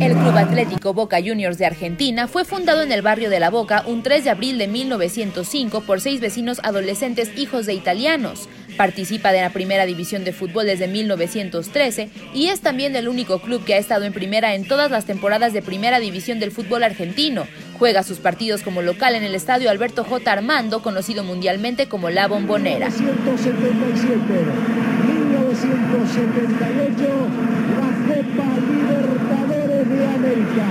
El Club Atlético Boca Juniors de Argentina fue fundado en el barrio de La Boca un 3 de abril de 1905 por seis vecinos adolescentes hijos de italianos. Participa de la primera división de fútbol desde 1913 y es también el único club que ha estado en primera en todas las temporadas de primera división del fútbol argentino. Juega sus partidos como local en el estadio Alberto J. Armando, conocido mundialmente como La Bombonera. 1977, 1978, la Libertadores de América.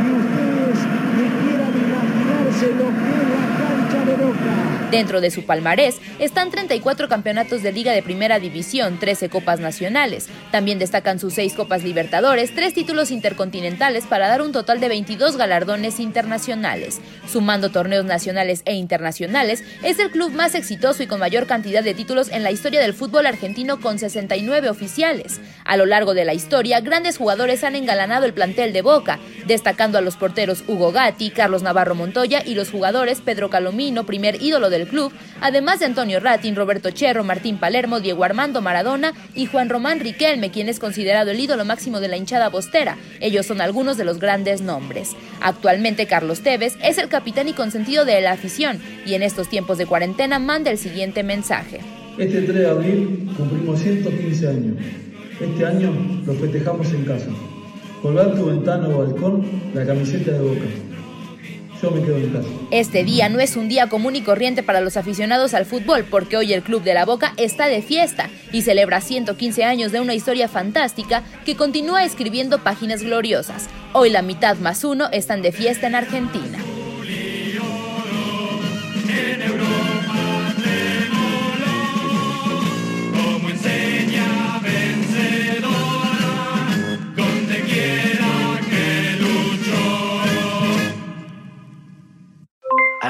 Y ustedes ni quieran imaginarse lo que es la cancha de Boca. Dentro de su palmarés están 34 campeonatos de Liga de Primera División, 13 Copas Nacionales. También destacan sus 6 Copas Libertadores, 3 títulos intercontinentales para dar un total de 22 galardones internacionales. Sumando torneos nacionales e internacionales, es el club más exitoso y con mayor cantidad de títulos en la historia del fútbol argentino con 69 oficiales. A lo largo de la historia, grandes jugadores han engalanado el plantel de Boca, destacando a los porteros Hugo Gatti, Carlos Navarro Montoya y los jugadores Pedro Calomino, primer ídolo del club, además de Antonio Ratin, Roberto Cherro, Martín Palermo, Diego Armando Maradona y Juan Román Riquelme, quien es considerado el ídolo máximo de la hinchada bostera. Ellos son algunos de los grandes nombres. Actualmente Carlos Tevez es el capitán y consentido de la afición y en estos tiempos de cuarentena manda el siguiente mensaje. Este 3 de abril cumplimos 115 años. Este año lo festejamos en casa. Colgar tu ventana o balcón la camiseta de boca. Yo me quedo en casa. Este día no es un día común y corriente para los aficionados al fútbol, porque hoy el Club de la Boca está de fiesta y celebra 115 años de una historia fantástica que continúa escribiendo páginas gloriosas. Hoy la mitad más uno están de fiesta en Argentina.